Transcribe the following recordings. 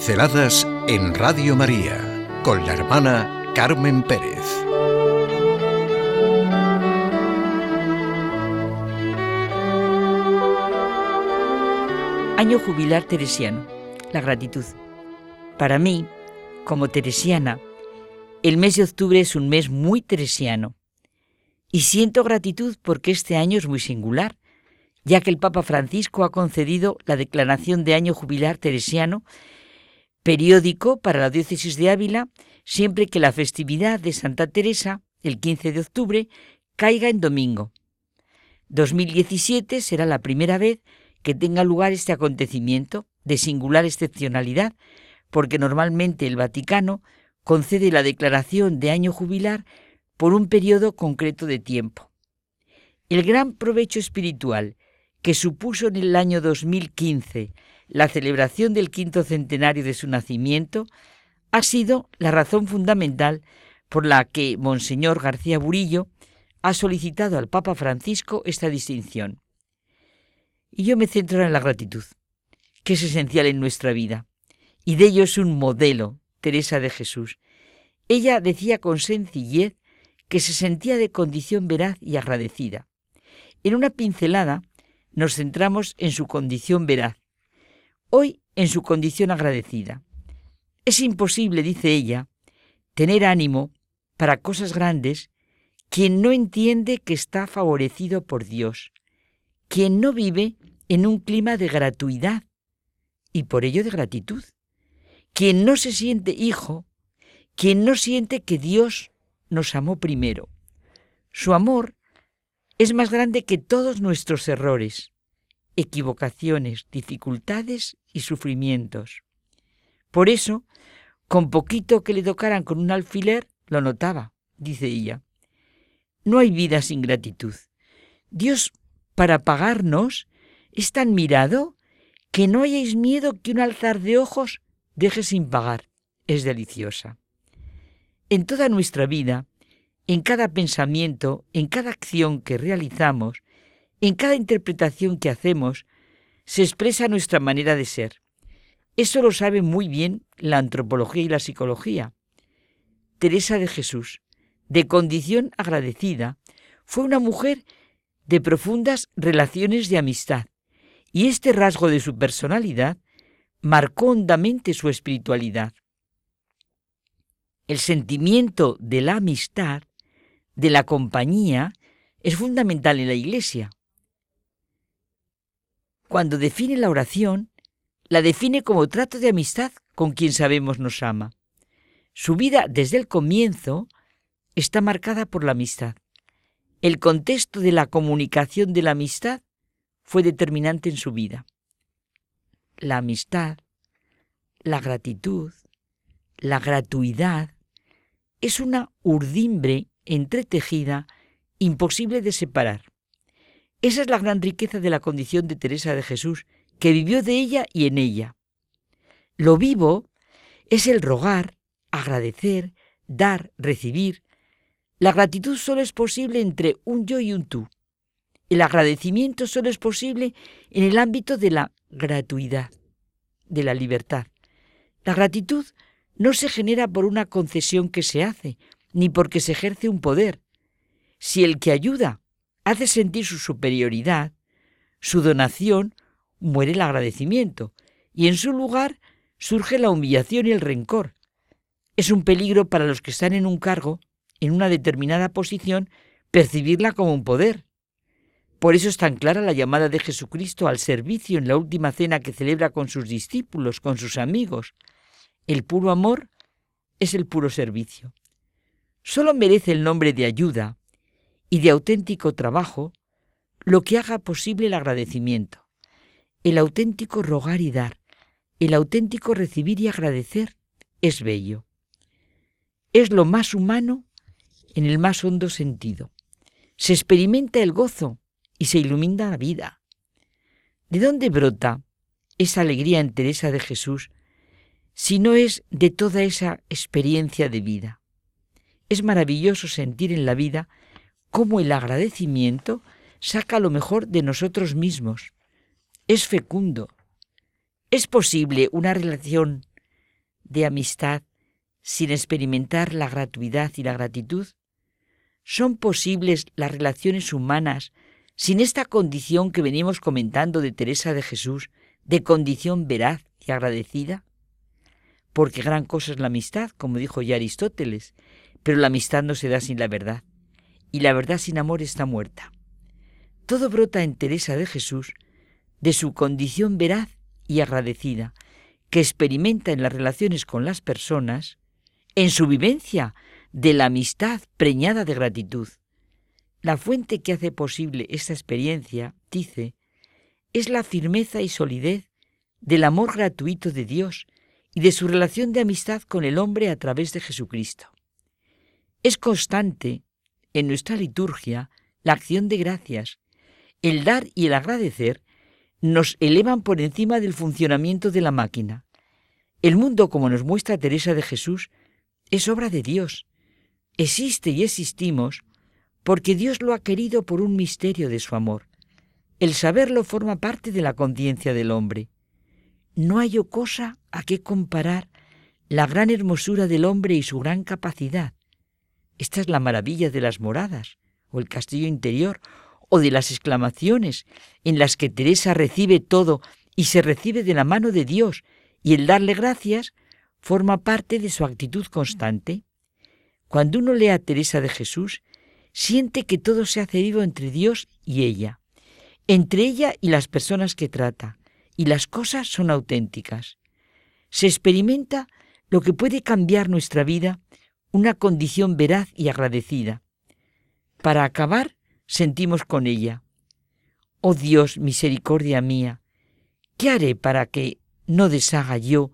Pinceladas en Radio María con la hermana Carmen Pérez. Año jubilar teresiano, la gratitud. Para mí, como teresiana, el mes de octubre es un mes muy teresiano. Y siento gratitud porque este año es muy singular, ya que el Papa Francisco ha concedido la declaración de año jubilar teresiano periódico para la diócesis de Ávila siempre que la festividad de Santa Teresa, el 15 de octubre, caiga en domingo. 2017 será la primera vez que tenga lugar este acontecimiento de singular excepcionalidad, porque normalmente el Vaticano concede la declaración de año jubilar por un periodo concreto de tiempo. El gran provecho espiritual que supuso en el año 2015 la celebración del quinto centenario de su nacimiento, ha sido la razón fundamental por la que Monseñor García Burillo ha solicitado al Papa Francisco esta distinción. Y yo me centro en la gratitud, que es esencial en nuestra vida, y de ello es un modelo, Teresa de Jesús. Ella decía con sencillez que se sentía de condición veraz y agradecida. En una pincelada nos centramos en su condición veraz, hoy en su condición agradecida. Es imposible, dice ella, tener ánimo para cosas grandes quien no entiende que está favorecido por Dios, quien no vive en un clima de gratuidad y por ello de gratitud, quien no se siente hijo, quien no siente que Dios nos amó primero. Su amor es más grande que todos nuestros errores, equivocaciones, dificultades y sufrimientos. Por eso, con poquito que le tocaran con un alfiler, lo notaba, dice ella. No hay vida sin gratitud. Dios, para pagarnos, es tan mirado que no hayáis miedo que un alzar de ojos deje sin pagar. Es deliciosa. En toda nuestra vida, en cada pensamiento, en cada acción que realizamos, en cada interpretación que hacemos se expresa nuestra manera de ser. Eso lo sabe muy bien la antropología y la psicología. Teresa de Jesús, de condición agradecida, fue una mujer de profundas relaciones de amistad, y este rasgo de su personalidad marcó hondamente su espiritualidad. El sentimiento de la amistad, de la compañía, es fundamental en la Iglesia. Cuando define la oración, la define como trato de amistad con quien sabemos nos ama. Su vida desde el comienzo está marcada por la amistad. El contexto de la comunicación de la amistad fue determinante en su vida. La amistad, la gratitud, la gratuidad, es una urdimbre entretejida imposible de separar. Esa es la gran riqueza de la condición de Teresa de Jesús, que vivió de ella y en ella. Lo vivo es el rogar, agradecer, dar, recibir. La gratitud solo es posible entre un yo y un tú. El agradecimiento solo es posible en el ámbito de la gratuidad, de la libertad. La gratitud no se genera por una concesión que se hace, ni porque se ejerce un poder. Si el que ayuda hace sentir su superioridad, su donación, muere el agradecimiento, y en su lugar surge la humillación y el rencor. Es un peligro para los que están en un cargo, en una determinada posición, percibirla como un poder. Por eso es tan clara la llamada de Jesucristo al servicio en la última cena que celebra con sus discípulos, con sus amigos. El puro amor es el puro servicio. Solo merece el nombre de ayuda, y de auténtico trabajo lo que haga posible el agradecimiento, el auténtico rogar y dar, el auténtico recibir y agradecer es bello. Es lo más humano en el más hondo sentido. Se experimenta el gozo y se ilumina la vida. ¿De dónde brota esa alegría en Teresa de Jesús si no es de toda esa experiencia de vida? Es maravilloso sentir en la vida cómo el agradecimiento saca lo mejor de nosotros mismos. Es fecundo. Es posible una relación de amistad sin experimentar la gratuidad y la gratitud? ¿Son posibles las relaciones humanas sin esta condición que venimos comentando de Teresa de Jesús, de condición veraz y agradecida? Porque gran cosa es la amistad, como dijo ya Aristóteles, pero la amistad no se da sin la verdad, y la verdad sin amor está muerta. Todo brota en Teresa de Jesús de su condición veraz y agradecida, que experimenta en las relaciones con las personas, en su vivencia de la amistad preñada de gratitud. La fuente que hace posible esta experiencia, dice, es la firmeza y solidez del amor gratuito de Dios y de su relación de amistad con el hombre a través de Jesucristo. Es constante en nuestra liturgia la acción de gracias. El dar y el agradecer nos elevan por encima del funcionamiento de la máquina. El mundo, como nos muestra Teresa de Jesús, es obra de Dios. Existe y existimos porque Dios lo ha querido por un misterio de su amor. El saberlo forma parte de la conciencia del hombre. No hay cosa a qué comparar la gran hermosura del hombre y su gran capacidad. Esta es la maravilla de las moradas, o el castillo interior, o de las exclamaciones en las que Teresa recibe todo y se recibe de la mano de Dios, y el darle gracias forma parte de su actitud constante. Cuando uno lee a Teresa de Jesús, siente que todo se hace vivo entre Dios y ella, entre ella y las personas que trata, y las cosas son auténticas. Se experimenta lo que puede cambiar nuestra vida, una condición veraz y agradecida. Para acabar, sentimos con ella. Oh Dios, misericordia mía, ¿qué haré para que no deshaga yo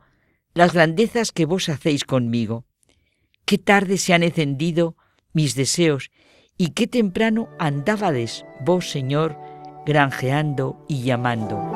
las grandezas que vos hacéis conmigo? Qué tarde se han encendido mis deseos y qué temprano andábades vos, Señor, granjeando y llamando.